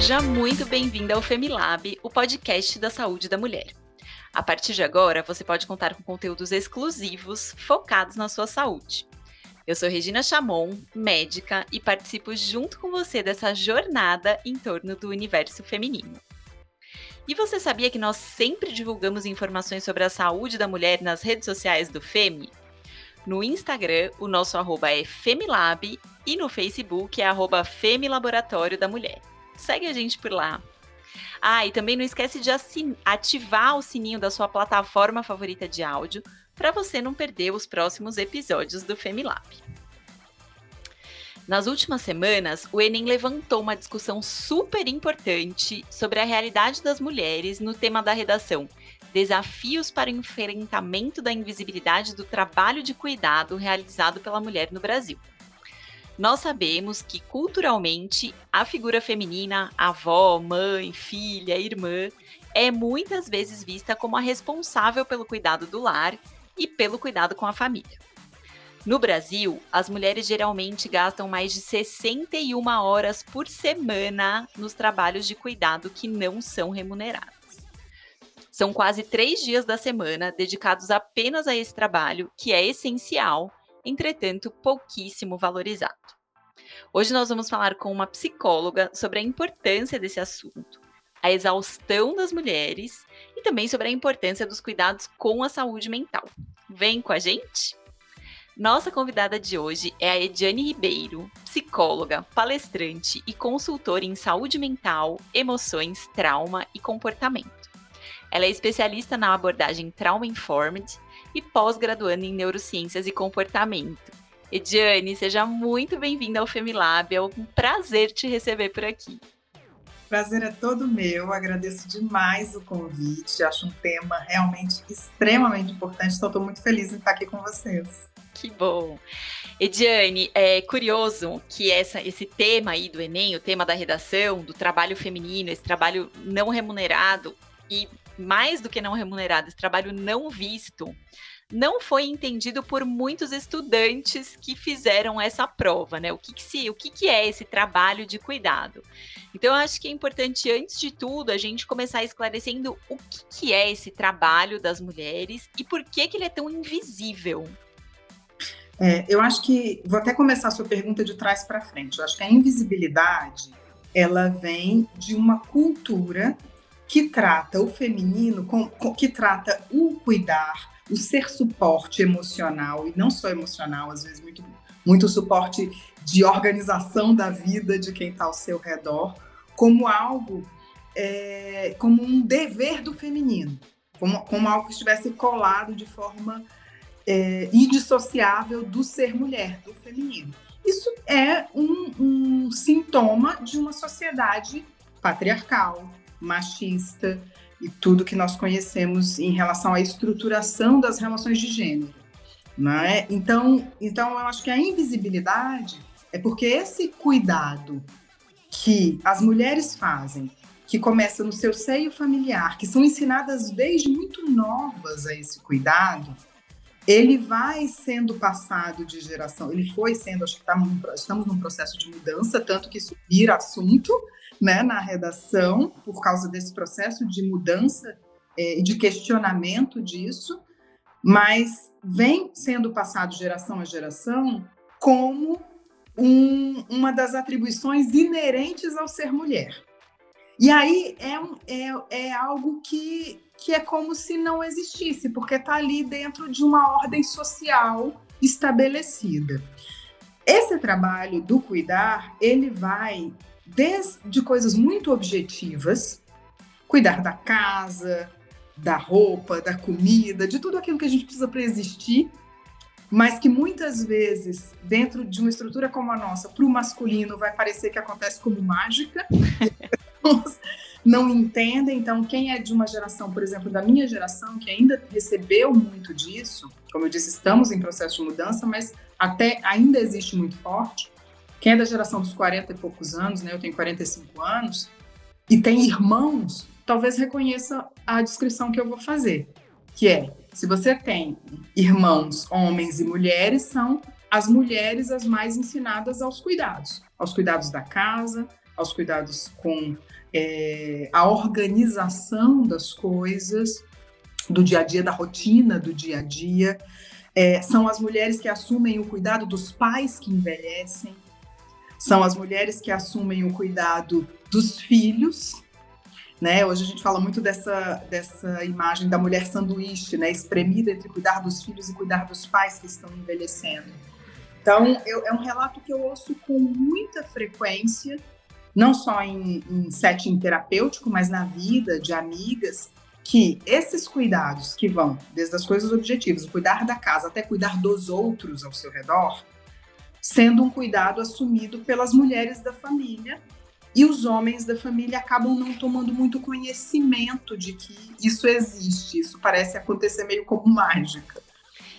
Seja muito bem-vinda ao Femilab, o podcast da saúde da mulher. A partir de agora, você pode contar com conteúdos exclusivos focados na sua saúde. Eu sou Regina Chamon, médica, e participo junto com você dessa jornada em torno do universo feminino. E você sabia que nós sempre divulgamos informações sobre a saúde da mulher nas redes sociais do FEMI? No Instagram, o nosso arroba é Femilab e no Facebook é arroba Femilaboratório da Mulher. Segue a gente por lá. Ah, e também não esquece de ativar o sininho da sua plataforma favorita de áudio para você não perder os próximos episódios do Femilab. Nas últimas semanas, o Enem levantou uma discussão super importante sobre a realidade das mulheres no tema da redação Desafios para o enfrentamento da invisibilidade do trabalho de cuidado realizado pela mulher no Brasil. Nós sabemos que, culturalmente, a figura feminina, avó, mãe, filha, irmã, é muitas vezes vista como a responsável pelo cuidado do lar e pelo cuidado com a família. No Brasil, as mulheres geralmente gastam mais de 61 horas por semana nos trabalhos de cuidado que não são remunerados. São quase três dias da semana dedicados apenas a esse trabalho, que é essencial, entretanto pouquíssimo valorizado. Hoje nós vamos falar com uma psicóloga sobre a importância desse assunto, a exaustão das mulheres e também sobre a importância dos cuidados com a saúde mental. Vem com a gente? Nossa convidada de hoje é a Ediane Ribeiro, psicóloga, palestrante e consultora em saúde mental, emoções, trauma e comportamento. Ela é especialista na abordagem Trauma Informed e pós-graduando em Neurociências e Comportamento. Ediane, seja muito bem-vinda ao Femilab, é um prazer te receber por aqui. Prazer é todo meu, agradeço demais o convite, acho um tema realmente extremamente importante, então estou muito feliz em estar aqui com vocês. Que bom. Ediane, é curioso que essa, esse tema aí do Enem, o tema da redação, do trabalho feminino, esse trabalho não remunerado, e mais do que não remunerado, esse trabalho não visto, não foi entendido por muitos estudantes que fizeram essa prova, né? O que, que se, o que, que é esse trabalho de cuidado? Então, eu acho que é importante, antes de tudo, a gente começar esclarecendo o que, que é esse trabalho das mulheres e por que, que ele é tão invisível. É, eu acho que vou até começar a sua pergunta de trás para frente. Eu acho que a invisibilidade ela vem de uma cultura que trata o feminino, com, com, que trata o cuidar, o ser suporte emocional, e não só emocional, às vezes muito, muito suporte de organização da vida de quem está ao seu redor, como algo, é, como um dever do feminino, como, como algo que estivesse colado de forma é, indissociável do ser mulher, do feminino. Isso é um, um sintoma de uma sociedade patriarcal, machista e tudo que nós conhecemos em relação à estruturação das relações de gênero. Né? Então, então, eu acho que a invisibilidade é porque esse cuidado que as mulheres fazem, que começa no seu seio familiar, que são ensinadas desde muito novas a esse cuidado, ele vai sendo passado de geração, ele foi sendo, acho que tá estamos num processo de mudança, tanto que isso vira assunto né, na redação, por causa desse processo de mudança é, e é, de questionamento disso, mas vem sendo passado geração a geração como um, uma das atribuições inerentes ao ser mulher. E aí é, é, é algo que, que é como se não existisse, porque está ali dentro de uma ordem social estabelecida. Esse trabalho do cuidar, ele vai desde coisas muito objetivas, cuidar da casa, da roupa, da comida, de tudo aquilo que a gente precisa para existir, mas que muitas vezes, dentro de uma estrutura como a nossa, para o masculino vai parecer que acontece como mágica. não entendem. Então, quem é de uma geração, por exemplo, da minha geração, que ainda recebeu muito disso, como eu disse, estamos em processo de mudança, mas até ainda existe muito forte. Quem é da geração dos 40 e poucos anos, né? Eu tenho 45 anos, e tem irmãos, talvez reconheça a descrição que eu vou fazer, que é, se você tem irmãos, homens e mulheres, são as mulheres as mais ensinadas aos cuidados, aos cuidados da casa, aos cuidados com é, a organização das coisas, do dia a dia, da rotina do dia a dia. É, são as mulheres que assumem o cuidado dos pais que envelhecem, são as mulheres que assumem o cuidado dos filhos. Né? Hoje a gente fala muito dessa, dessa imagem da mulher sanduíche, né? espremida entre cuidar dos filhos e cuidar dos pais que estão envelhecendo. Então, eu, é um relato que eu ouço com muita frequência, não só em, em setting terapêutico, mas na vida de amigas, que esses cuidados que vão desde as coisas objetivas, cuidar da casa até cuidar dos outros ao seu redor, sendo um cuidado assumido pelas mulheres da família e os homens da família acabam não tomando muito conhecimento de que isso existe. Isso parece acontecer meio como mágica.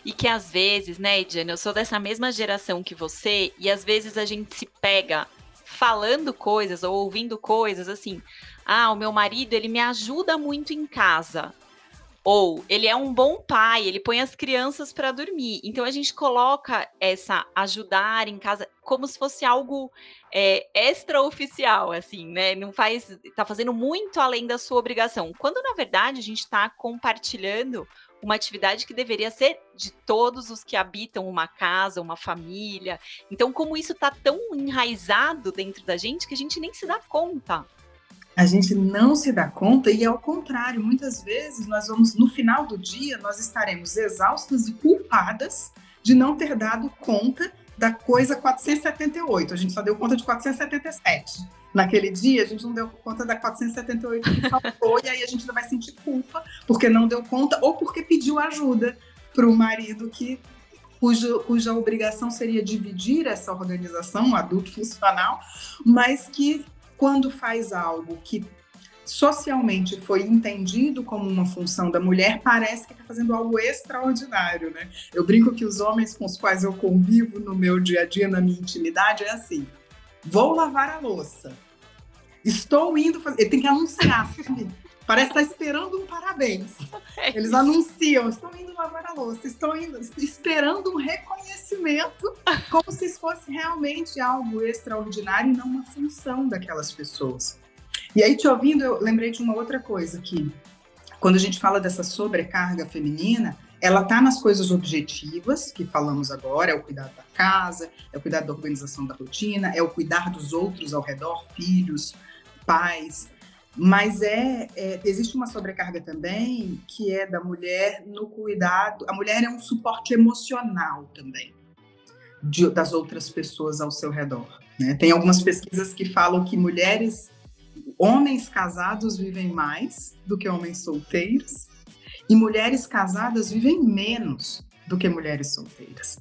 E que às vezes, né, Ediane, eu sou dessa mesma geração que você, e às vezes a gente se pega falando coisas ou ouvindo coisas assim. Ah, o meu marido, ele me ajuda muito em casa. Ou ele é um bom pai, ele põe as crianças para dormir. Então a gente coloca essa ajudar em casa como se fosse algo é, extraoficial, assim, né? Não faz, tá fazendo muito além da sua obrigação. Quando na verdade a gente está compartilhando uma atividade que deveria ser de todos os que habitam uma casa, uma família. Então, como isso está tão enraizado dentro da gente que a gente nem se dá conta. A gente não se dá conta e é ao contrário, muitas vezes nós vamos no final do dia nós estaremos exaustas e culpadas de não ter dado conta da coisa 478. A gente só deu conta de 477 naquele dia, a gente não deu conta da 478 que faltou, e aí a gente vai sentir culpa porque não deu conta ou porque pediu ajuda para o marido que cuja, cuja obrigação seria dividir essa organização, um adulto funcional, mas que quando faz algo que socialmente foi entendido como uma função da mulher, parece que está fazendo algo extraordinário, né? Eu brinco que os homens com os quais eu convivo no meu dia a dia, na minha intimidade, é assim: Vou lavar a louça. Estou indo fazer. Ele tem que anunciar? Parece estar esperando um parabéns. É Eles anunciam, estou indo lavar a louça, estou indo, esperando um reconhecimento, como se fosse realmente algo extraordinário e não uma função daquelas pessoas. E aí, te ouvindo, eu lembrei de uma outra coisa que, quando a gente fala dessa sobrecarga feminina, ela está nas coisas objetivas que falamos agora, é o cuidado da casa, é o cuidado da organização da rotina, é o cuidar dos outros ao redor, filhos, pais. Mas é, é, existe uma sobrecarga também que é da mulher no cuidado. A mulher é um suporte emocional também de, das outras pessoas ao seu redor. Né? Tem algumas pesquisas que falam que mulheres, homens casados vivem mais do que homens solteiros e mulheres casadas vivem menos do que mulheres solteiras.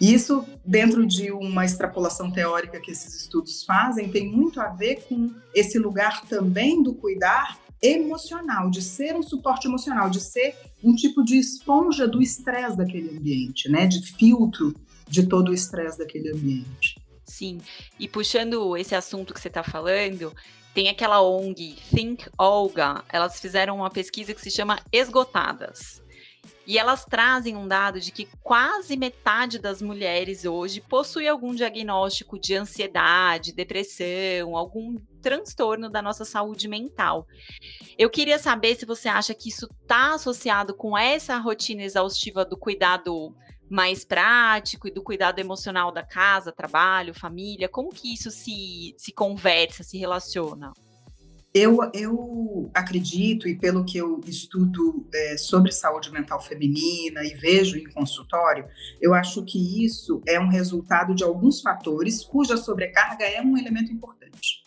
Isso, dentro de uma extrapolação teórica que esses estudos fazem, tem muito a ver com esse lugar também do cuidar emocional, de ser um suporte emocional, de ser um tipo de esponja do estresse daquele ambiente, né? De filtro de todo o estresse daquele ambiente. Sim, e puxando esse assunto que você está falando, tem aquela ONG Think Olga, elas fizeram uma pesquisa que se chama Esgotadas. E elas trazem um dado de que quase metade das mulheres hoje possui algum diagnóstico de ansiedade, depressão, algum transtorno da nossa saúde mental. Eu queria saber se você acha que isso está associado com essa rotina exaustiva do cuidado mais prático e do cuidado emocional da casa, trabalho, família? Como que isso se, se conversa, se relaciona? Eu, eu acredito, e pelo que eu estudo é, sobre saúde mental feminina e vejo em consultório, eu acho que isso é um resultado de alguns fatores cuja sobrecarga é um elemento importante.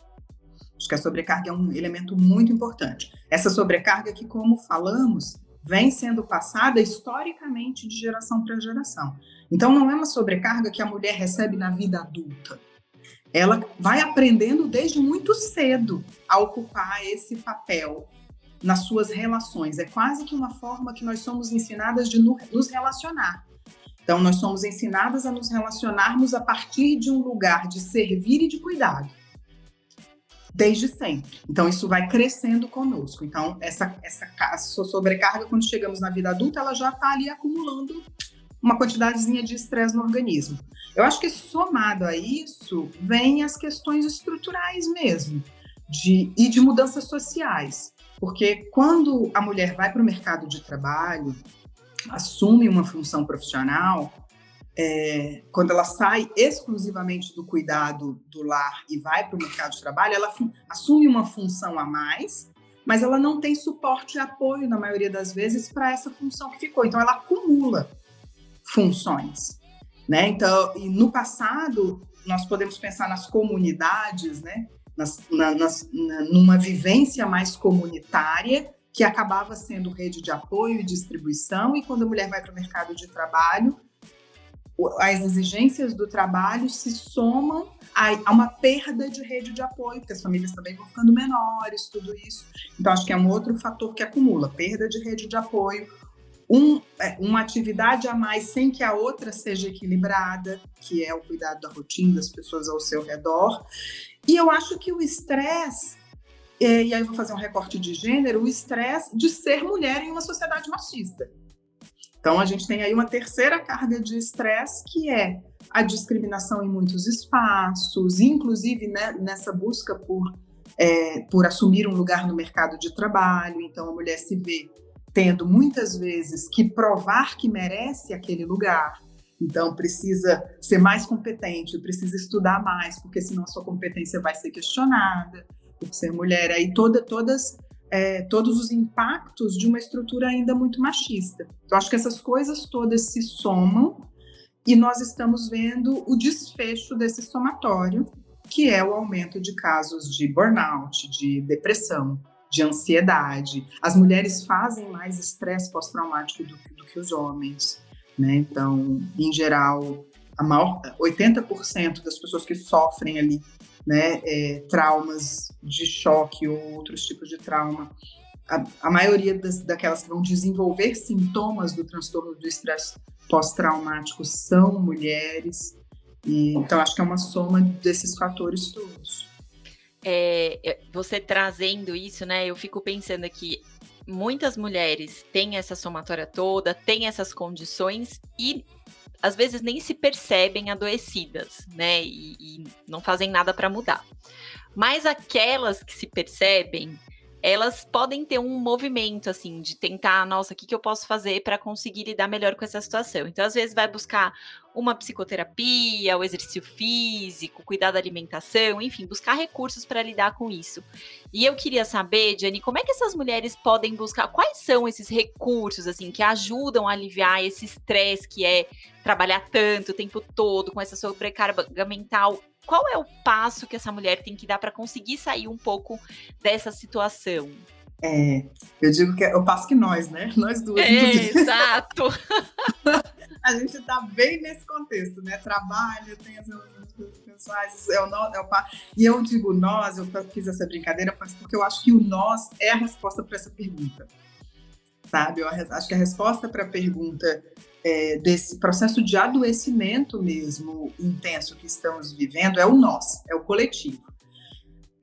Acho que a sobrecarga é um elemento muito importante. Essa sobrecarga que, como falamos, vem sendo passada historicamente de geração para geração. Então, não é uma sobrecarga que a mulher recebe na vida adulta. Ela vai aprendendo desde muito cedo a ocupar esse papel nas suas relações. É quase que uma forma que nós somos ensinadas de nos relacionar. Então, nós somos ensinadas a nos relacionarmos a partir de um lugar de servir e de cuidado desde sempre. Então, isso vai crescendo conosco. Então, essa, essa sobrecarga, quando chegamos na vida adulta, ela já está ali acumulando uma quantidadezinha de estresse no organismo. Eu acho que somado a isso, vem as questões estruturais mesmo, de, e de mudanças sociais. Porque quando a mulher vai para o mercado de trabalho, assume uma função profissional, é, quando ela sai exclusivamente do cuidado do lar e vai para o mercado de trabalho, ela assume uma função a mais, mas ela não tem suporte e apoio, na maioria das vezes, para essa função que ficou. Então, ela acumula funções. Né? Então, e no passado, nós podemos pensar nas comunidades, né? Nas, na, nas, na, numa vivência mais comunitária, que acabava sendo rede de apoio e distribuição, e quando a mulher vai para o mercado de trabalho, as exigências do trabalho se somam a, uma perda de rede de apoio, porque as famílias também vão ficando menores, tudo isso. Então, acho que é um outro fator que acumula, perda de rede de apoio, um, é, uma atividade a mais sem que a outra seja equilibrada, que é o cuidado da rotina das pessoas ao seu redor. E eu acho que o estresse, é, e aí eu vou fazer um recorte de gênero, o estresse de ser mulher em uma sociedade machista. Então, a gente tem aí uma terceira carga de estresse, que é a discriminação em muitos espaços, inclusive né, nessa busca por, é, por assumir um lugar no mercado de trabalho. Então, a mulher se vê tendo muitas vezes que provar que merece aquele lugar. Então, precisa ser mais competente, precisa estudar mais, porque senão a sua competência vai ser questionada por ser mulher. Aí, toda, todas, é, todos os impactos de uma estrutura ainda muito machista. Então, acho que essas coisas todas se somam e nós estamos vendo o desfecho desse somatório, que é o aumento de casos de burnout, de depressão, de ansiedade. As mulheres fazem mais estresse pós-traumático do, do, que os homens, né? Então, em geral, a maior 80% das pessoas que sofrem ali, né, é, traumas de choque ou outros tipos de trauma, a, a maioria das, daquelas que vão desenvolver sintomas do transtorno do estresse pós-traumático são mulheres. E, então, acho que é uma soma desses fatores todos é, você trazendo isso, né? Eu fico pensando aqui, muitas mulheres têm essa somatória toda, têm essas condições e às vezes nem se percebem adoecidas, né? E, e não fazem nada para mudar. Mas aquelas que se percebem, elas podem ter um movimento assim de tentar, nossa, o que, que eu posso fazer para conseguir lidar melhor com essa situação. Então, às vezes, vai buscar uma psicoterapia, o exercício físico, cuidar da alimentação, enfim, buscar recursos para lidar com isso. E eu queria saber, Jenny, como é que essas mulheres podem buscar, quais são esses recursos assim que ajudam a aliviar esse estresse que é trabalhar tanto o tempo todo com essa sobrecarga mental qual é o passo que essa mulher tem que dar para conseguir sair um pouco dessa situação? É, eu digo que é o passo que nós, né? Nós duas. É, exato. a gente está bem nesse contexto, né? Trabalho, tem as coisas pessoais, é o, nós, é o E eu digo nós, eu fiz essa brincadeira porque eu acho que o nós é a resposta para essa pergunta. Sabe? Eu acho que a resposta para a pergunta é, desse processo de adoecimento mesmo intenso que estamos vivendo é o nós, é o coletivo.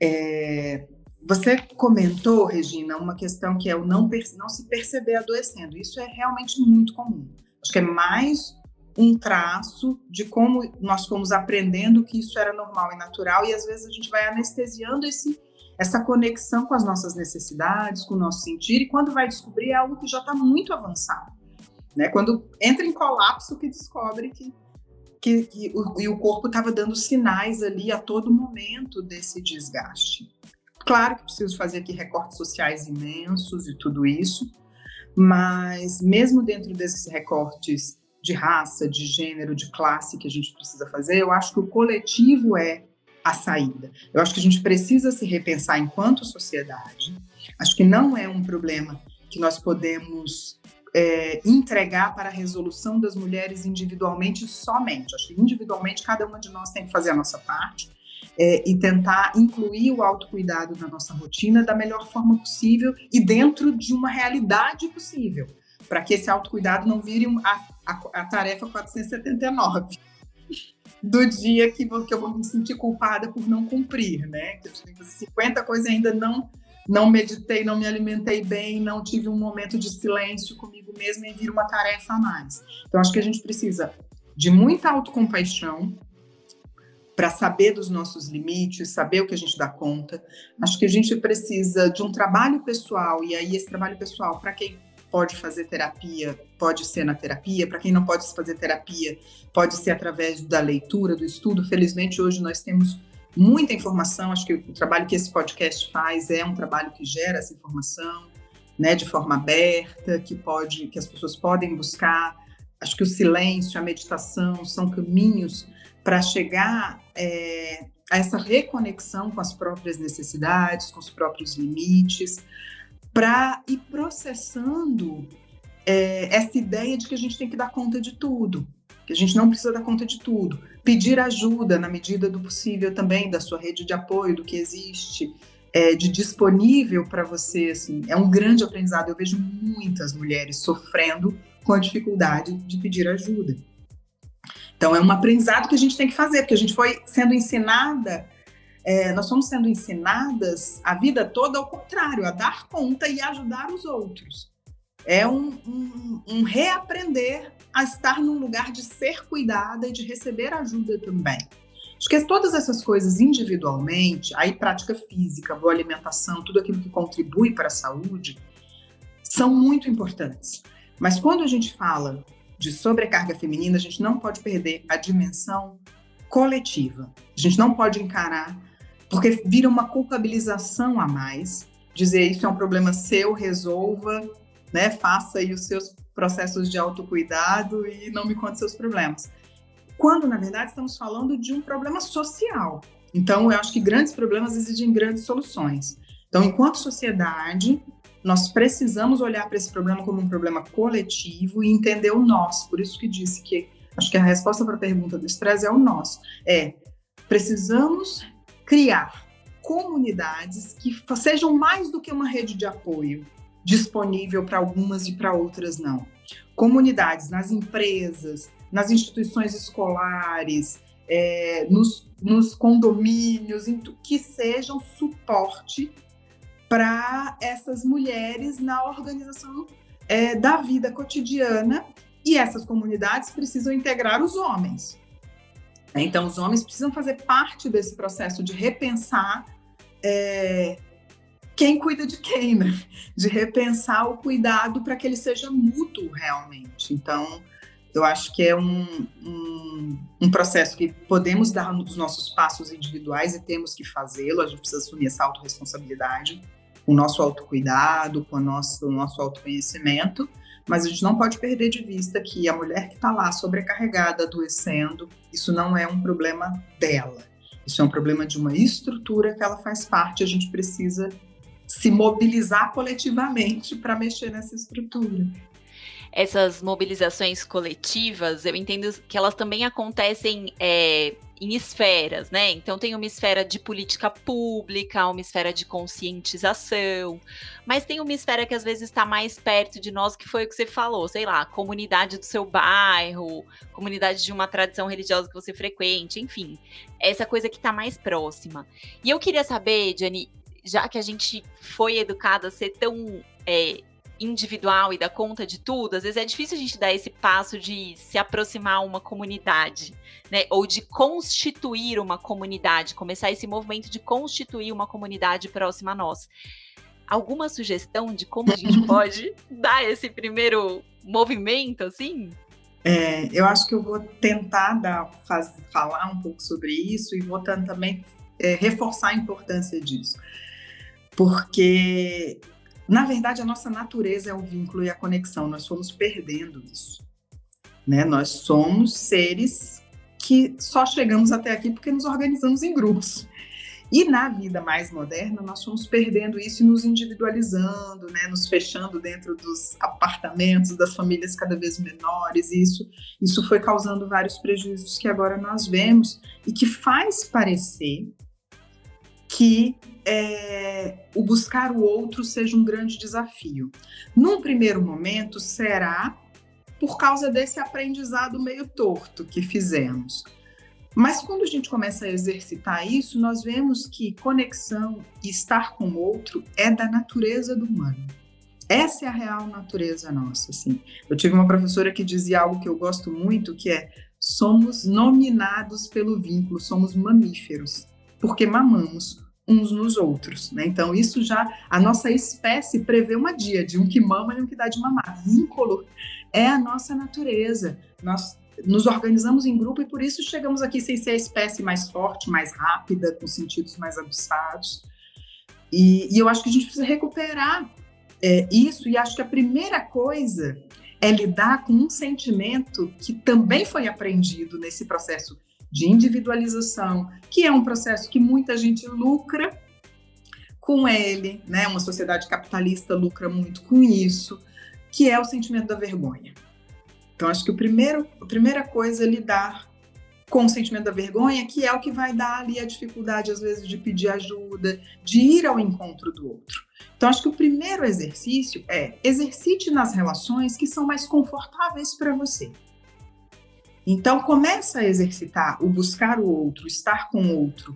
É, você comentou, Regina, uma questão que é o não, não se perceber adoecendo. Isso é realmente muito comum. Acho que é mais um traço de como nós fomos aprendendo que isso era normal e natural e às vezes a gente vai anestesiando esse, essa conexão com as nossas necessidades, com o nosso sentir e quando vai descobrir é algo que já está muito avançado. Né? Quando entra em colapso que descobre que, que, que o, e o corpo estava dando sinais ali a todo momento desse desgaste. Claro que preciso fazer aqui recortes sociais imensos e tudo isso, mas mesmo dentro desses recortes de raça, de gênero, de classe que a gente precisa fazer, eu acho que o coletivo é a saída. Eu acho que a gente precisa se repensar enquanto sociedade. Acho que não é um problema que nós podemos é, entregar para a resolução das mulheres individualmente somente. Acho que individualmente cada uma de nós tem que fazer a nossa parte é, e tentar incluir o autocuidado na nossa rotina da melhor forma possível e dentro de uma realidade possível, para que esse autocuidado não vire a, a, a tarefa 479 do dia que, que eu vou me sentir culpada por não cumprir, né? Que eu tenho que fazer 50 coisas ainda não não meditei, não me alimentei bem, não tive um momento de silêncio comigo mesma e vira uma tarefa a mais. Então, acho que a gente precisa de muita autocompaixão para saber dos nossos limites, saber o que a gente dá conta. Acho que a gente precisa de um trabalho pessoal, e aí esse trabalho pessoal, para quem pode fazer terapia, pode ser na terapia, para quem não pode fazer terapia, pode ser através da leitura, do estudo. Felizmente, hoje nós temos muita informação. Acho que o trabalho que esse podcast faz é um trabalho que gera essa informação, né, de forma aberta, que pode, que as pessoas podem buscar. Acho que o silêncio, a meditação são caminhos para chegar é, a essa reconexão com as próprias necessidades, com os próprios limites, para ir processando é, essa ideia de que a gente tem que dar conta de tudo que a gente não precisa dar conta de tudo. Pedir ajuda na medida do possível também da sua rede de apoio, do que existe, é, de disponível para você, assim, é um grande aprendizado. Eu vejo muitas mulheres sofrendo com a dificuldade de pedir ajuda. Então, é um aprendizado que a gente tem que fazer, porque a gente foi sendo ensinada, é, nós fomos sendo ensinadas a vida toda ao contrário, a dar conta e ajudar os outros. É um, um, um reaprender a estar num lugar de ser cuidada e de receber ajuda também. Acho que todas essas coisas individualmente, aí prática física, boa alimentação, tudo aquilo que contribui para a saúde, são muito importantes. Mas quando a gente fala de sobrecarga feminina, a gente não pode perder a dimensão coletiva. A gente não pode encarar, porque vira uma culpabilização a mais, dizer isso é um problema seu, resolva, né? Faça aí os seus processos de autocuidado e não me conte seus problemas. Quando, na verdade, estamos falando de um problema social. Então, eu acho que grandes problemas exigem grandes soluções. Então, enquanto sociedade, nós precisamos olhar para esse problema como um problema coletivo e entender o nós. Por isso que disse que acho que a resposta para a pergunta do estresse é o nós. É precisamos criar comunidades que sejam mais do que uma rede de apoio, disponível para algumas e para outras não. Comunidades nas empresas, nas instituições escolares, é, nos, nos condomínios, que sejam suporte para essas mulheres na organização é, da vida cotidiana e essas comunidades precisam integrar os homens. Então, os homens precisam fazer parte desse processo de repensar é, quem cuida de quem, né? De repensar o cuidado para que ele seja mútuo realmente. Então, eu acho que é um, um, um, processo que podemos dar os nossos passos individuais e temos que fazê-lo. A gente precisa assumir essa autorresponsabilidade, com o nosso autocuidado, com o nosso, o nosso autoconhecimento, mas a gente não pode perder de vista que a mulher que está lá sobrecarregada, adoecendo, isso não é um problema dela. Isso é um problema de uma estrutura que ela faz parte. A gente precisa se mobilizar coletivamente para mexer nessa estrutura. Essas mobilizações coletivas, eu entendo que elas também acontecem é, em esferas, né? Então tem uma esfera de política pública, uma esfera de conscientização, mas tem uma esfera que às vezes está mais perto de nós, que foi o que você falou, sei lá, comunidade do seu bairro, comunidade de uma tradição religiosa que você frequente, enfim, essa coisa que está mais próxima. E eu queria saber, Jenny, já que a gente foi educada a ser tão é, individual e dar conta de tudo, às vezes é difícil a gente dar esse passo de se aproximar a uma comunidade, né? Ou de constituir uma comunidade, começar esse movimento de constituir uma comunidade próxima a nós. Alguma sugestão de como a gente pode dar esse primeiro movimento, assim? É, eu acho que eu vou tentar dar, faz, falar um pouco sobre isso e vou também é, reforçar a importância disso porque na verdade a nossa natureza é o vínculo e a conexão, nós fomos perdendo isso. Né? Nós somos seres que só chegamos até aqui porque nos organizamos em grupos. E na vida mais moderna, nós fomos perdendo isso e nos individualizando, né? nos fechando dentro dos apartamentos, das famílias cada vez menores. Isso, isso foi causando vários prejuízos que agora nós vemos e que faz parecer que é, o buscar o outro seja um grande desafio. Num primeiro momento, será por causa desse aprendizado meio torto que fizemos. Mas quando a gente começa a exercitar isso, nós vemos que conexão e estar com o outro é da natureza do humano. Essa é a real natureza nossa, assim. Eu tive uma professora que dizia algo que eu gosto muito, que é somos nominados pelo vínculo, somos mamíferos, porque mamamos uns nos outros, né? Então isso já a nossa espécie prevê uma dia de um que mama e um que dá de mamar. Vínculo é a nossa natureza. Nós nos organizamos em grupo e por isso chegamos aqui sem ser a espécie mais forte, mais rápida, com sentidos mais aguçados. E, e eu acho que a gente precisa recuperar é, isso, e acho que a primeira coisa é lidar com um sentimento que também foi aprendido nesse processo de individualização, que é um processo que muita gente lucra com ele, né? Uma sociedade capitalista lucra muito com isso, que é o sentimento da vergonha. Então, acho que o primeiro, a primeira coisa é lidar com o sentimento da vergonha, que é o que vai dar ali a dificuldade, às vezes, de pedir ajuda, de ir ao encontro do outro. Então, acho que o primeiro exercício é exercite nas relações que são mais confortáveis para você. Então, começa a exercitar o buscar o outro, estar com o outro,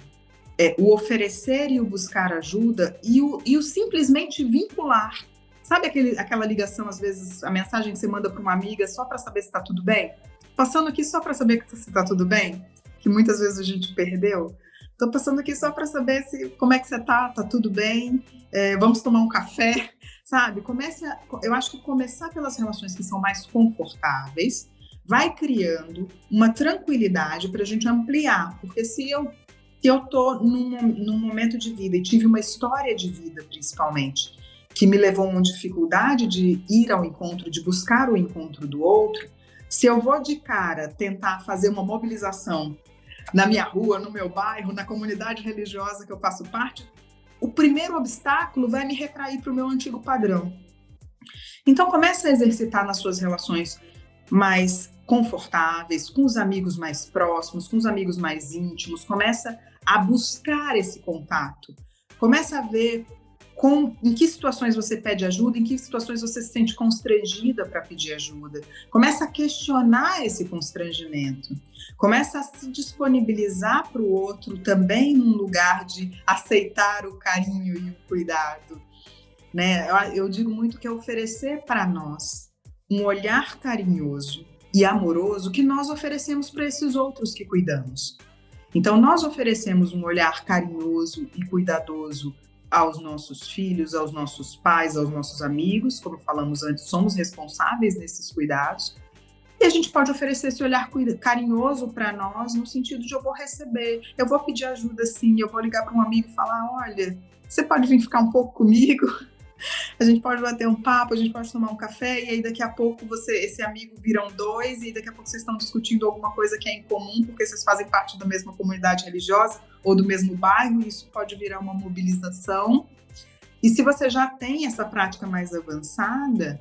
é, o oferecer e o buscar ajuda e o, e o simplesmente vincular. Sabe aquele, aquela ligação, às vezes, a mensagem que você manda para uma amiga só para saber se está tudo bem? Passando aqui só para saber se está tudo bem? Que muitas vezes a gente perdeu. Estou passando aqui só para saber se como é que você tá, tá tudo bem, é, vamos tomar um café, sabe? Comece a, eu acho que começar pelas relações que são mais confortáveis vai criando uma tranquilidade para a gente ampliar, porque se eu se eu tô num, num momento de vida e tive uma história de vida, principalmente, que me levou a uma dificuldade de ir ao encontro, de buscar o encontro do outro, se eu vou de cara tentar fazer uma mobilização na minha rua, no meu bairro, na comunidade religiosa que eu faço parte, o primeiro obstáculo vai me retrair para o meu antigo padrão. Então comece a exercitar nas suas relações mais confortáveis, com os amigos mais próximos, com os amigos mais íntimos, começa a buscar esse contato. Começa a ver com, em que situações você pede ajuda, em que situações você se sente constrangida para pedir ajuda. Começa a questionar esse constrangimento. Começa a se disponibilizar para o outro também num lugar de aceitar o carinho e o cuidado. Né? Eu, eu digo muito que é oferecer para nós um olhar carinhoso e amoroso que nós oferecemos para esses outros que cuidamos. Então, nós oferecemos um olhar carinhoso e cuidadoso aos nossos filhos, aos nossos pais, aos nossos amigos, como falamos antes, somos responsáveis nesses cuidados. E a gente pode oferecer esse olhar carinhoso para nós, no sentido de eu vou receber, eu vou pedir ajuda sim, eu vou ligar para um amigo e falar: olha, você pode vir ficar um pouco comigo? A gente pode bater um papo, a gente pode tomar um café, e aí daqui a pouco você, esse amigo viram dois, e daqui a pouco vocês estão discutindo alguma coisa que é em comum, porque vocês fazem parte da mesma comunidade religiosa ou do mesmo bairro, e isso pode virar uma mobilização. E se você já tem essa prática mais avançada,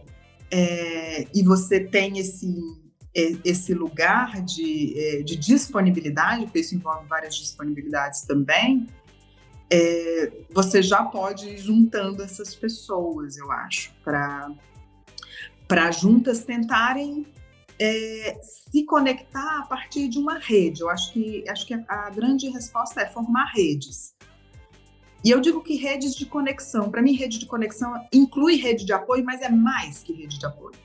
é, e você tem esse, esse lugar de, é, de disponibilidade, porque isso envolve várias disponibilidades também, é, você já pode ir juntando essas pessoas, eu acho, para juntas tentarem é, se conectar a partir de uma rede. Eu acho que, acho que a, a grande resposta é formar redes. E eu digo que redes de conexão, para mim, rede de conexão inclui rede de apoio, mas é mais que rede de apoio,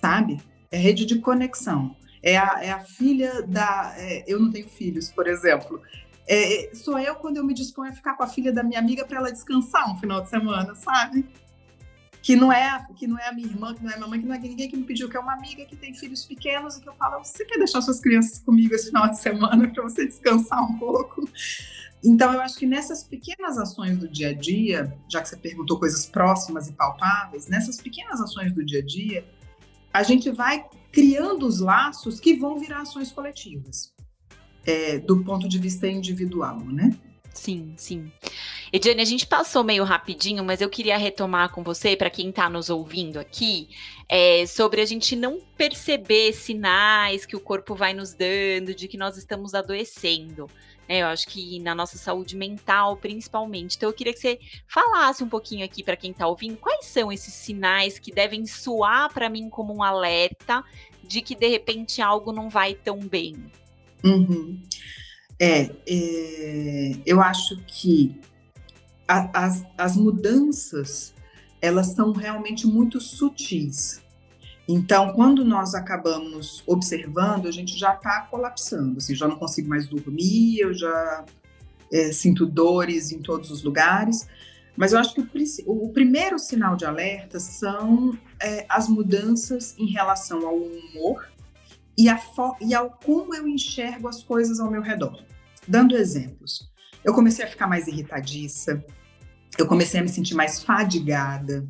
sabe? É rede de conexão. É a, é a filha da. É, eu não tenho filhos, por exemplo. É, sou eu quando eu me disponho a ficar com a filha da minha amiga para ela descansar um final de semana, sabe? Que não é que não é a minha irmã, que não é a minha mãe, que não é ninguém que me pediu, que é uma amiga que tem filhos pequenos e que eu falo, você quer deixar suas crianças comigo esse final de semana para você descansar um pouco? Então, eu acho que nessas pequenas ações do dia a dia, já que você perguntou coisas próximas e palpáveis, nessas pequenas ações do dia a dia, a gente vai criando os laços que vão virar ações coletivas é, do ponto de vista individual, né? Sim, sim. Ediane, a gente passou meio rapidinho, mas eu queria retomar com você, para quem está nos ouvindo aqui, é, sobre a gente não perceber sinais que o corpo vai nos dando de que nós estamos adoecendo. É, eu acho que na nossa saúde mental, principalmente. Então, eu queria que você falasse um pouquinho aqui para quem está ouvindo, quais são esses sinais que devem soar para mim como um alerta de que de repente algo não vai tão bem. Uhum. É, é, eu acho que a, as, as mudanças elas são realmente muito sutis. Então, quando nós acabamos observando, a gente já está colapsando, assim, já não consigo mais dormir, eu já é, sinto dores em todos os lugares. Mas eu acho que o, o primeiro sinal de alerta são é, as mudanças em relação ao humor e, a e ao como eu enxergo as coisas ao meu redor. Dando exemplos, eu comecei a ficar mais irritadiça, eu comecei a me sentir mais fadigada.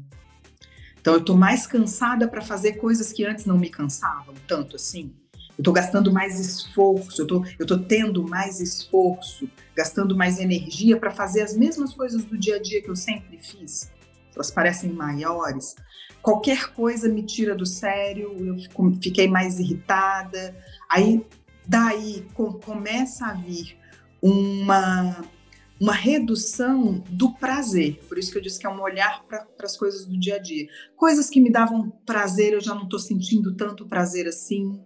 Então, eu estou mais cansada para fazer coisas que antes não me cansavam tanto assim. Eu estou gastando mais esforço, eu tô, estou tendo mais esforço, gastando mais energia para fazer as mesmas coisas do dia a dia que eu sempre fiz. Elas parecem maiores. Qualquer coisa me tira do sério, eu fico, fiquei mais irritada. Aí, daí, com, começa a vir uma uma redução do prazer. Por isso que eu disse que é um olhar para as coisas do dia a dia. Coisas que me davam prazer, eu já não estou sentindo tanto prazer assim.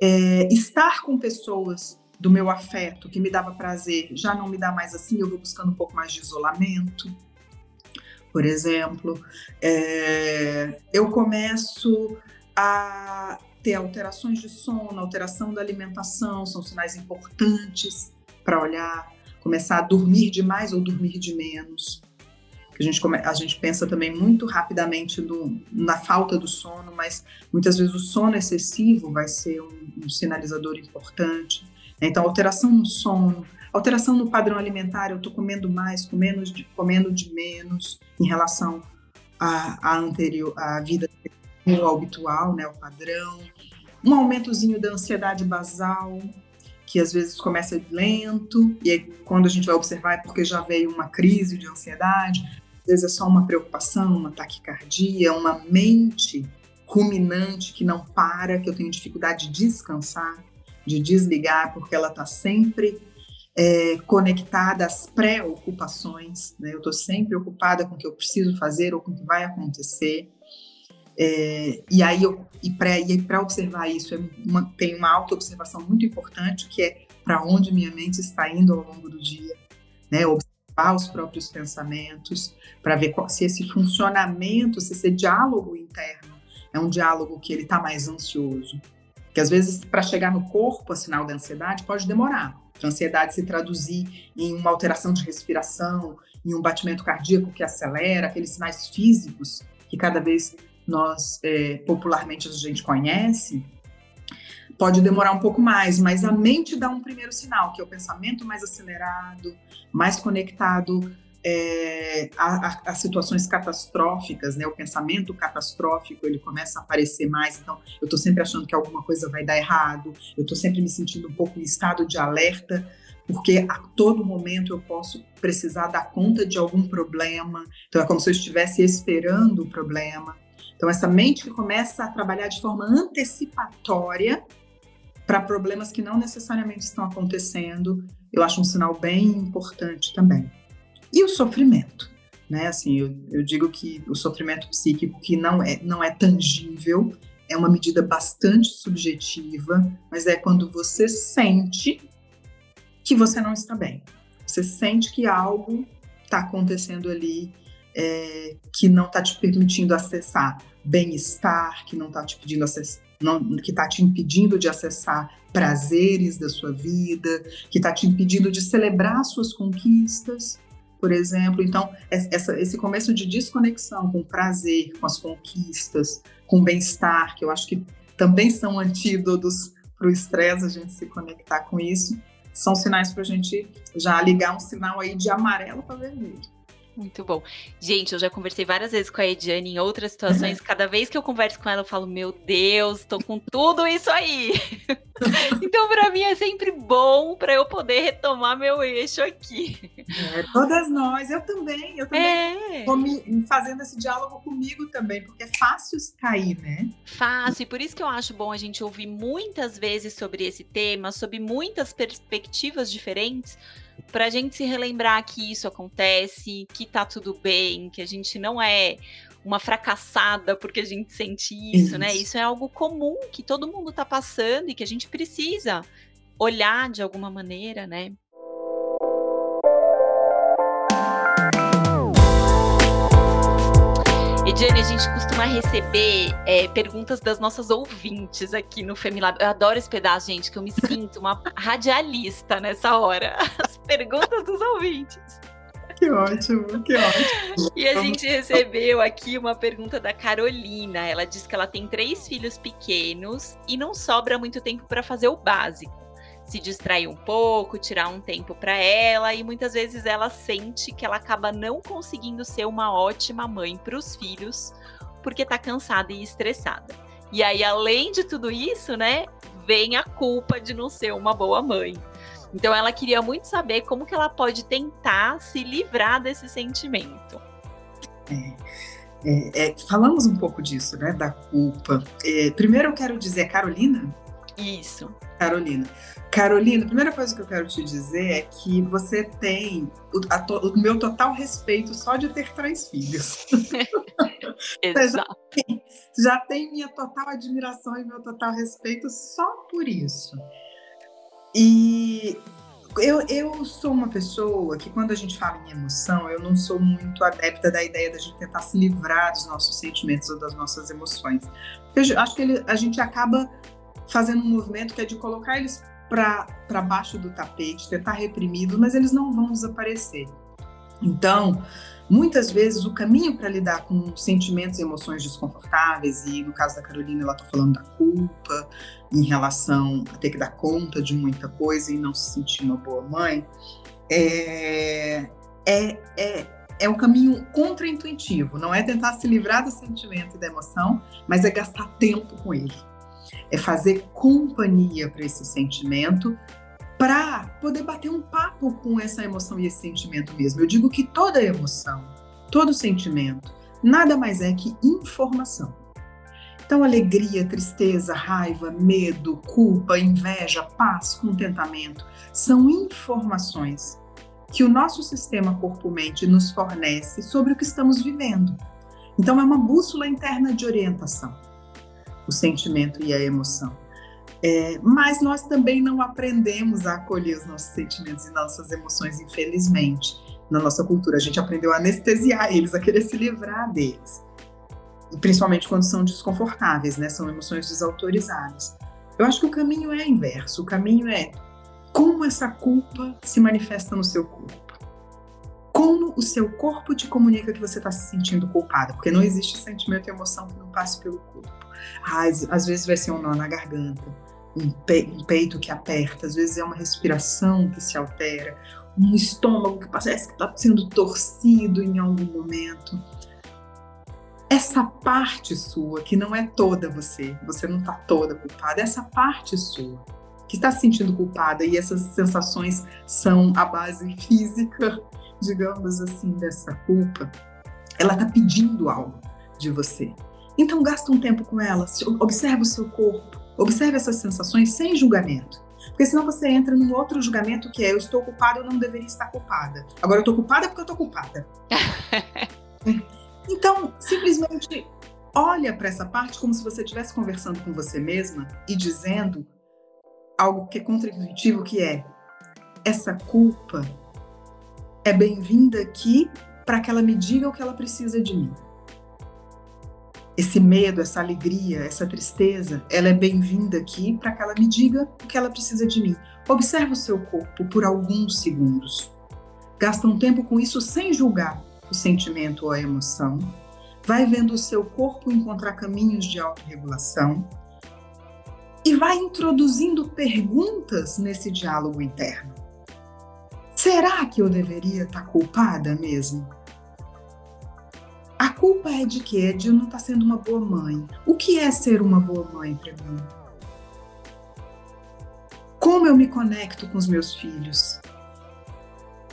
É, estar com pessoas do meu afeto que me dava prazer já não me dá mais assim, eu vou buscando um pouco mais de isolamento. Por exemplo, é, eu começo a ter alterações de sono, alteração da alimentação, são sinais importantes para olhar começar a dormir demais ou dormir de menos. A gente, come, a gente pensa também muito rapidamente no, na falta do sono, mas muitas vezes o sono excessivo vai ser um, um sinalizador importante. Então, alteração no sono, alteração no padrão alimentar, eu estou comendo mais, comendo de, comendo de menos em relação à, à anterior, à vida habitual, né, o padrão. Um aumentozinho da ansiedade basal, que às vezes começa lento, e aí quando a gente vai observar é porque já veio uma crise de ansiedade, às vezes é só uma preocupação, uma taquicardia, uma mente ruminante que não para, que eu tenho dificuldade de descansar, de desligar, porque ela está sempre é, conectada às preocupações, né? eu estou sempre ocupada com o que eu preciso fazer ou com o que vai acontecer. É, e aí eu e para observar isso é uma, tem uma auto-observação muito importante que é para onde minha mente está indo ao longo do dia, né? Observar os próprios pensamentos para ver qual, se esse funcionamento, se esse diálogo interno é um diálogo que ele está mais ansioso, que às vezes para chegar no corpo a sinal da ansiedade pode demorar. A ansiedade se traduzir em uma alteração de respiração, em um batimento cardíaco que acelera, aqueles sinais físicos que cada vez nós é, popularmente a gente conhece, pode demorar um pouco mais, mas a mente dá um primeiro sinal, que é o pensamento mais acelerado, mais conectado é, a, a, situações catastróficas, né? O pensamento catastrófico ele começa a aparecer mais. Então, eu estou sempre achando que alguma coisa vai dar errado. Eu estou sempre me sentindo um pouco em estado de alerta, porque a todo momento eu posso precisar dar conta de algum problema. Então, é como se eu estivesse esperando o problema. Então, essa mente que começa a trabalhar de forma antecipatória para problemas que não necessariamente estão acontecendo, eu acho um sinal bem importante também. E o sofrimento, né? Assim, eu, eu digo que o sofrimento psíquico que não é, não é tangível, é uma medida bastante subjetiva, mas é quando você sente que você não está bem. Você sente que algo está acontecendo ali é, que não está te permitindo acessar bem-estar, que não está te pedindo acessar, não, que está te impedindo de acessar prazeres da sua vida, que está te impedindo de celebrar suas conquistas, por exemplo. Então, essa, esse começo de desconexão com prazer, com as conquistas, com bem-estar, que eu acho que também são antídotos para o estresse, a gente se conectar com isso, são sinais para a gente já ligar um sinal aí de amarelo para vermelho. Muito bom. Gente, eu já conversei várias vezes com a Ediane em outras situações. Cada vez que eu converso com ela, eu falo: Meu Deus, tô com tudo isso aí. então, para mim, é sempre bom para eu poder retomar meu eixo aqui. É, todas nós, eu também. Eu também é. tô me, fazendo esse diálogo comigo também, porque é fácil cair, né? Fácil, e por isso que eu acho bom a gente ouvir muitas vezes sobre esse tema, sob muitas perspectivas diferentes para a gente se relembrar que isso acontece, que tá tudo bem, que a gente não é uma fracassada porque a gente sente isso, né? isso, né? Isso é algo comum que todo mundo tá passando e que a gente precisa olhar de alguma maneira, né? Ediane, a gente costuma receber é, perguntas das nossas ouvintes aqui no Femilab. Eu adoro esse pedaço, gente, que eu me sinto uma radialista nessa hora. As perguntas dos ouvintes. Que ótimo, que ótimo. E a gente recebeu aqui uma pergunta da Carolina. Ela diz que ela tem três filhos pequenos e não sobra muito tempo para fazer o básico se distrair um pouco, tirar um tempo para ela e muitas vezes ela sente que ela acaba não conseguindo ser uma ótima mãe para os filhos porque está cansada e estressada. E aí, além de tudo isso, né, vem a culpa de não ser uma boa mãe. Então, ela queria muito saber como que ela pode tentar se livrar desse sentimento. É, é, é, falamos um pouco disso, né, da culpa. É, primeiro, eu quero dizer, Carolina. Isso. Carolina. Carolina, a primeira coisa que eu quero te dizer é que você tem o, to, o meu total respeito só de ter três filhos. Exato. já, tem, já tem minha total admiração e meu total respeito só por isso. E eu, eu sou uma pessoa que, quando a gente fala em emoção, eu não sou muito adepta da ideia da gente tentar se livrar dos nossos sentimentos ou das nossas emoções. Eu acho que ele, a gente acaba fazendo um movimento que é de colocar eles para baixo do tapete, tentar reprimidos, mas eles não vão desaparecer. Então, muitas vezes o caminho para lidar com sentimentos e emoções desconfortáveis, e no caso da Carolina, ela está falando da culpa em relação a ter que dar conta de muita coisa e não se sentir uma boa mãe, é, é, é, é um caminho contraintuitivo. Não é tentar se livrar do sentimento e da emoção, mas é gastar tempo com ele é fazer companhia para esse sentimento, para poder bater um papo com essa emoção e esse sentimento mesmo. Eu digo que toda emoção, todo sentimento, nada mais é que informação. Então, alegria, tristeza, raiva, medo, culpa, inveja, paz, contentamento são informações que o nosso sistema corpo-mente nos fornece sobre o que estamos vivendo. Então, é uma bússola interna de orientação o sentimento e a emoção. É, mas nós também não aprendemos a acolher os nossos sentimentos e nossas emoções, infelizmente. Na nossa cultura, a gente aprendeu a anestesiar eles, a querer se livrar deles. E principalmente quando são desconfortáveis, né? São emoções desautorizadas. Eu acho que o caminho é inverso. O caminho é como essa culpa se manifesta no seu corpo. Como o seu corpo te comunica que você está se sentindo culpada, porque não existe sentimento e emoção que não passe pelo corpo. Às, vezes vai ser um nó na garganta, um, pe um peito que aperta, às vezes é uma respiração que se altera, um estômago que parece que está sendo torcido em algum momento. Essa parte sua, que não é toda você, você não está toda culpada, essa parte sua que está se sentindo culpada e essas sensações são a base física, digamos assim, dessa culpa, ela está pedindo algo de você. Então gasta um tempo com ela, observe o seu corpo, observe essas sensações sem julgamento. Porque senão você entra num outro julgamento que é eu estou culpada, eu não deveria estar culpada. Agora eu estou culpada porque eu estou culpada. então, simplesmente olha para essa parte como se você estivesse conversando com você mesma e dizendo algo que é contra-intuitivo, que é essa culpa é bem-vinda aqui para que ela me diga o que ela precisa de mim esse medo, essa alegria, essa tristeza, ela é bem-vinda aqui para que ela me diga o que ela precisa de mim. Observe o seu corpo por alguns segundos. Gasta um tempo com isso sem julgar o sentimento ou a emoção. Vai vendo o seu corpo encontrar caminhos de autorregulação e vai introduzindo perguntas nesse diálogo interno. Será que eu deveria estar culpada mesmo? A culpa é de quê? É de eu não estar tá sendo uma boa mãe. O que é ser uma boa mãe para mim? Como eu me conecto com os meus filhos?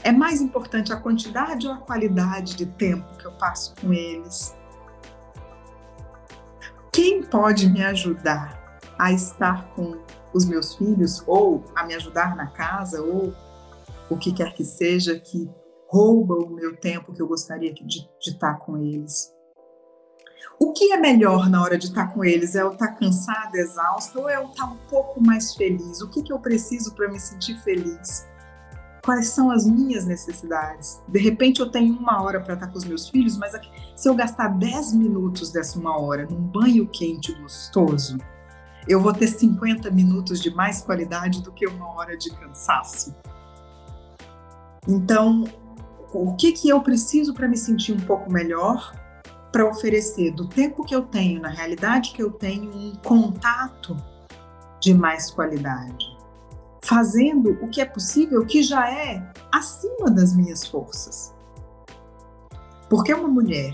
É mais importante a quantidade ou a qualidade de tempo que eu passo com eles? Quem pode me ajudar a estar com os meus filhos ou a me ajudar na casa ou o que quer que seja que rouba o meu tempo que eu gostaria de, de estar com eles. O que é melhor na hora de estar com eles? É eu estar cansada, exausta ou é eu estar um pouco mais feliz? O que, que eu preciso para me sentir feliz? Quais são as minhas necessidades? De repente eu tenho uma hora para estar com os meus filhos, mas se eu gastar 10 minutos dessa uma hora num banho quente gostoso, eu vou ter 50 minutos de mais qualidade do que uma hora de cansaço. Então, o que, que eu preciso para me sentir um pouco melhor? Para oferecer do tempo que eu tenho, na realidade que eu tenho, um contato de mais qualidade. Fazendo o que é possível, que já é acima das minhas forças. Porque uma mulher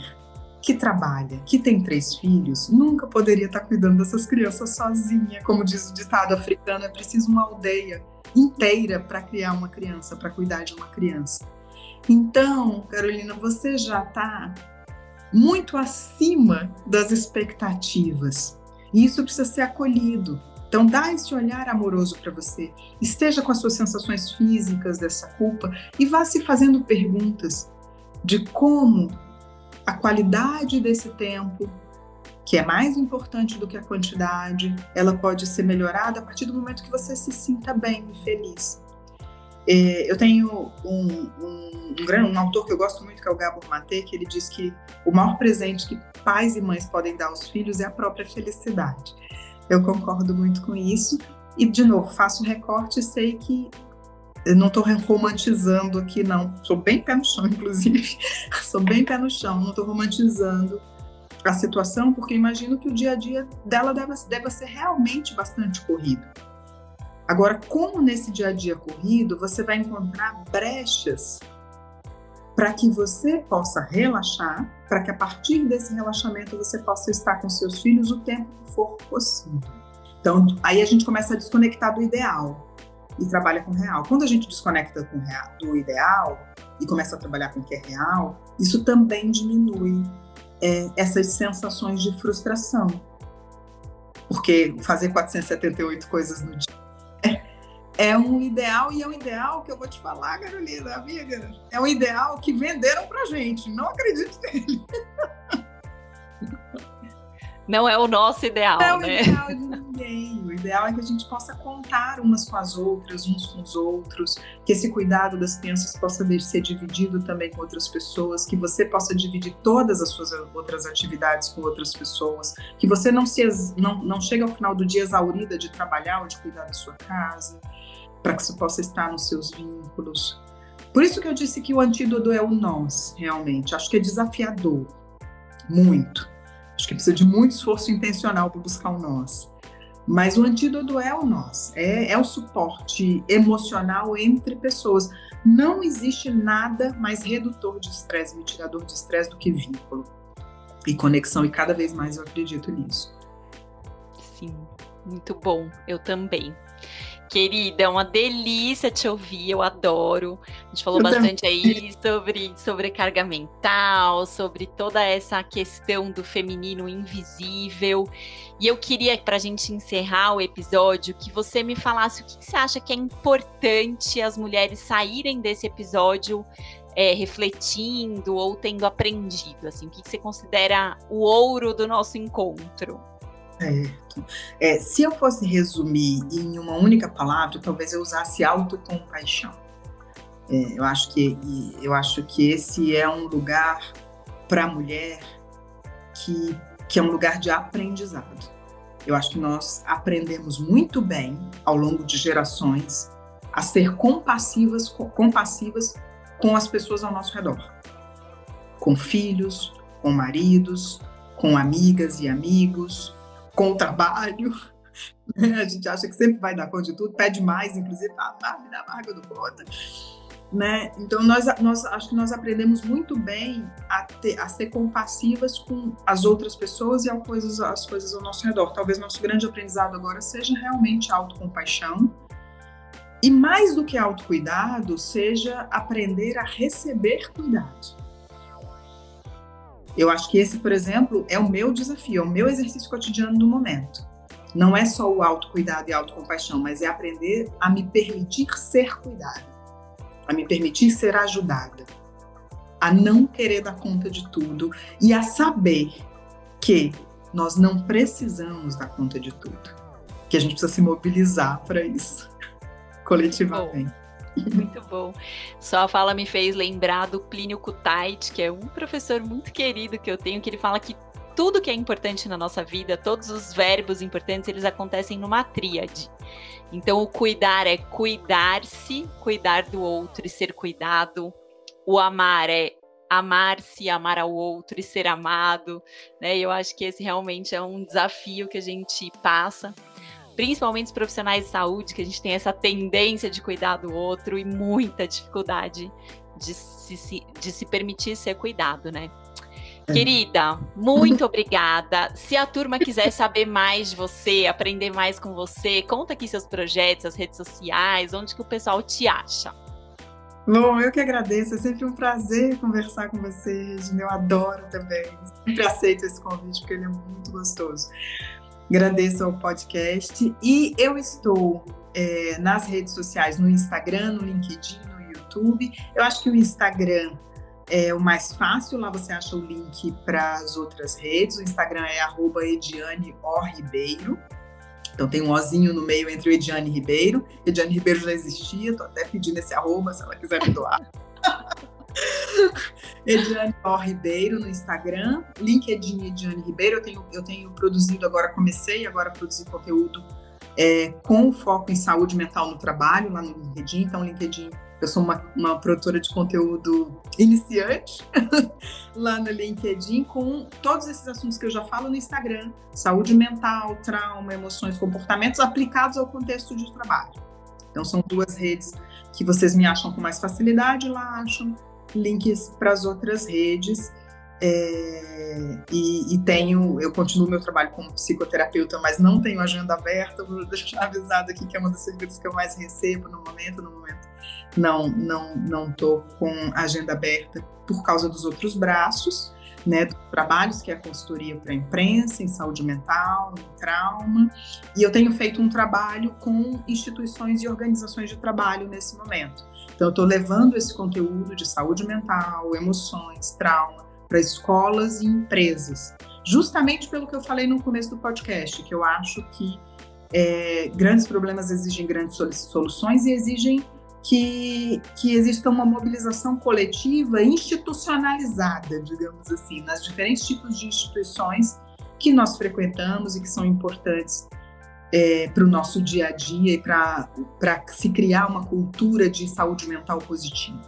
que trabalha, que tem três filhos, nunca poderia estar cuidando dessas crianças sozinha. Como diz o ditado africano, é preciso uma aldeia inteira para criar uma criança, para cuidar de uma criança. Então, Carolina, você já está muito acima das expectativas. E isso precisa ser acolhido. Então, dá esse olhar amoroso para você. Esteja com as suas sensações físicas dessa culpa e vá se fazendo perguntas de como a qualidade desse tempo, que é mais importante do que a quantidade, ela pode ser melhorada a partir do momento que você se sinta bem e feliz. É, eu tenho um, um, um, um, autor que eu gosto muito, que é o Gabor Maté, que ele diz que o maior presente que pais e mães podem dar aos filhos é a própria felicidade. Eu concordo muito com isso. E, de novo, faço recorte e sei que não estou romantizando aqui, não. Sou bem pé no chão, inclusive. Sou bem pé no chão, não estou romantizando a situação, porque imagino que o dia a dia dela deve ser realmente bastante corrido. Agora, como nesse dia a dia corrido, você vai encontrar brechas para que você possa relaxar, para que a partir desse relaxamento você possa estar com seus filhos o tempo que for possível. Então, aí a gente começa a desconectar do ideal e trabalha com o real. Quando a gente desconecta com real, do ideal e começa a trabalhar com o que é real, isso também diminui é, essas sensações de frustração. Porque fazer 478 coisas no dia é um ideal e é um ideal que eu vou te falar, Carolina, amiga. É um ideal que venderam pra gente. Não acredito nele. Não é o nosso ideal, não né? é o ideal de ninguém. O ideal é que a gente possa contar umas com as outras, uns com os outros, que esse cuidado das crianças possa ser dividido também com outras pessoas, que você possa dividir todas as suas outras atividades com outras pessoas, que você não se não, não chega ao final do dia exaurida de trabalhar ou de cuidar da sua casa para que você possa estar nos seus vínculos. Por isso que eu disse que o antídoto é o nós, realmente. Acho que é desafiador, muito. Acho que precisa de muito esforço intencional para buscar o nós. Mas o antídoto é o nós, é, é o suporte emocional entre pessoas. Não existe nada mais redutor de estresse, mitigador de estresse do que vínculo e conexão, e cada vez mais eu acredito nisso. Sim, muito bom, eu também. Querida, é uma delícia te ouvir, eu adoro. A gente falou eu bastante também. aí sobre sobrecarga mental, sobre toda essa questão do feminino invisível. E eu queria, para a gente encerrar o episódio, que você me falasse o que você acha que é importante as mulheres saírem desse episódio é, refletindo ou tendo aprendido. Assim, o que você considera o ouro do nosso encontro? Certo. É, se eu fosse resumir em uma única palavra, talvez eu usasse autocompaixão. É, eu acho que eu acho que esse é um lugar para a mulher que, que é um lugar de aprendizado. Eu acho que nós aprendemos muito bem ao longo de gerações a ser compassivas, compassivas com as pessoas ao nosso redor, com filhos, com maridos, com amigas e amigos, com trabalho. Né? A gente acha que sempre vai dar conta de tudo, pede mais, inclusive, ah, me dá eu dou conta. Né? Então, nós, nós acho que nós aprendemos muito bem a, ter, a ser compassivas com as outras pessoas e as coisas, as coisas ao nosso redor. Talvez nosso grande aprendizado agora seja realmente a autocompaixão. E mais do que autocuidado, seja aprender a receber cuidado. Eu acho que esse, por exemplo, é o meu desafio, é o meu exercício cotidiano do momento. Não é só o autocuidado e autocompaixão, mas é aprender a me permitir ser cuidada, a me permitir ser ajudada, a não querer dar conta de tudo e a saber que nós não precisamos dar conta de tudo, que a gente precisa se mobilizar para isso, coletivamente. Muito bom. Sua fala me fez lembrar do Plínio Kutait, que é um professor muito querido que eu tenho, que ele fala que tudo que é importante na nossa vida, todos os verbos importantes, eles acontecem numa tríade. Então, o cuidar é cuidar-se, cuidar do outro e ser cuidado. O amar é amar-se, amar ao outro e ser amado, né? Eu acho que esse realmente é um desafio que a gente passa principalmente os profissionais de saúde, que a gente tem essa tendência de cuidar do outro e muita dificuldade de se, de se permitir ser cuidado, né? É. Querida, muito obrigada. Se a turma quiser saber mais de você, aprender mais com você, conta aqui seus projetos, as redes sociais, onde que o pessoal te acha. Bom, eu que agradeço, é sempre um prazer conversar com você, Regina, eu adoro também. Sempre aceito esse convite, porque ele é muito gostoso. Agradeço ao podcast. E eu estou é, nas redes sociais, no Instagram, no LinkedIn, no YouTube. Eu acho que o Instagram é o mais fácil, lá você acha o link para as outras redes. O Instagram é Ediane o Ribeiro. Então tem um ozinho no meio entre o Ediane Ribeiro. Ediane Ribeiro já existia, estou até pedindo esse arroba se ela quiser me doar. Ediane O. Ribeiro no Instagram, LinkedIn Ediane Ribeiro. Eu tenho, eu tenho produzido agora, comecei agora a produzir conteúdo é, com foco em saúde mental no trabalho lá no LinkedIn. Então, LinkedIn, eu sou uma, uma produtora de conteúdo iniciante lá no LinkedIn com todos esses assuntos que eu já falo no Instagram: saúde mental, trauma, emoções, comportamentos aplicados ao contexto de trabalho. Então, são duas redes que vocês me acham com mais facilidade, lá acham links para as outras redes. É, e, e, tenho, eu continuo meu trabalho como psicoterapeuta, mas não tenho agenda aberta. Vou deixar avisado aqui que é uma das serviços que eu mais recebo no momento. No momento, não, não, não tô com agenda aberta por causa dos outros braços, né, trabalhos que é a consultoria para a imprensa, em saúde mental, em trauma. E eu tenho feito um trabalho com instituições e organizações de trabalho nesse momento. Então, eu estou levando esse conteúdo de saúde mental, emoções, trauma para escolas e empresas, justamente pelo que eu falei no começo do podcast, que eu acho que é, grandes problemas exigem grandes soluções e exigem que, que exista uma mobilização coletiva institucionalizada, digamos assim, nas diferentes tipos de instituições que nós frequentamos e que são importantes é, para o nosso dia a dia e para se criar uma cultura de saúde mental positiva.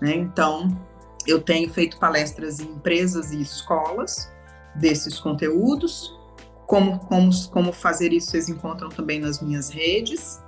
Né? Então, eu tenho feito palestras em empresas e escolas desses conteúdos. Como, como, como fazer isso, vocês encontram também nas minhas redes.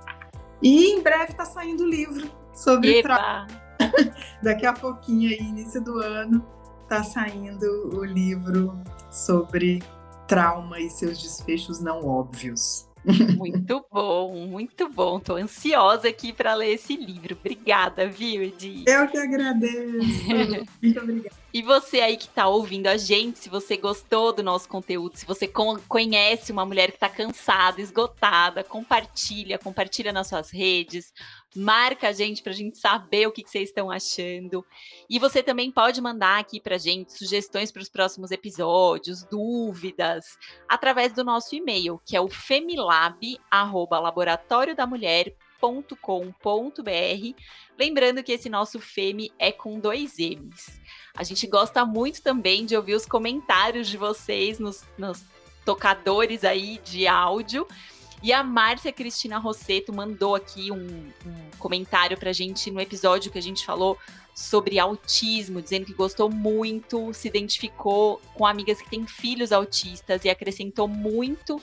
E em breve está saindo o livro sobre trauma. Daqui a pouquinho, aí, início do ano, está saindo o livro sobre trauma e seus desfechos não óbvios. Muito bom, muito bom. Tô ansiosa aqui para ler esse livro. Obrigada, viu, Edi? Eu que agradeço. muito obrigada. E você aí que está ouvindo a gente, se você gostou do nosso conteúdo, se você conhece uma mulher que está cansada, esgotada, compartilha, compartilha nas suas redes, marca a gente para a gente saber o que, que, vocês estão achando. E você também pode mandar aqui para a gente sugestões para os próximos episódios, dúvidas, através do nosso e-mail, que é o femilab@laboratoriodamulher.com.br. Lembrando que esse nosso Femi é com dois M's. A gente gosta muito também de ouvir os comentários de vocês nos, nos tocadores aí de áudio. E a Márcia Cristina Rosseto mandou aqui um, um comentário pra gente no episódio que a gente falou sobre autismo, dizendo que gostou muito, se identificou com amigas que têm filhos autistas e acrescentou muito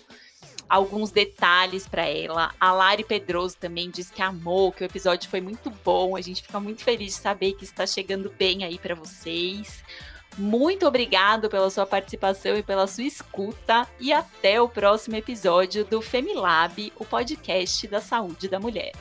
alguns detalhes para ela. A Lari Pedroso também disse que amou, que o episódio foi muito bom. A gente fica muito feliz de saber que está chegando bem aí para vocês. Muito obrigado pela sua participação e pela sua escuta e até o próximo episódio do Femilab, o podcast da saúde da mulher.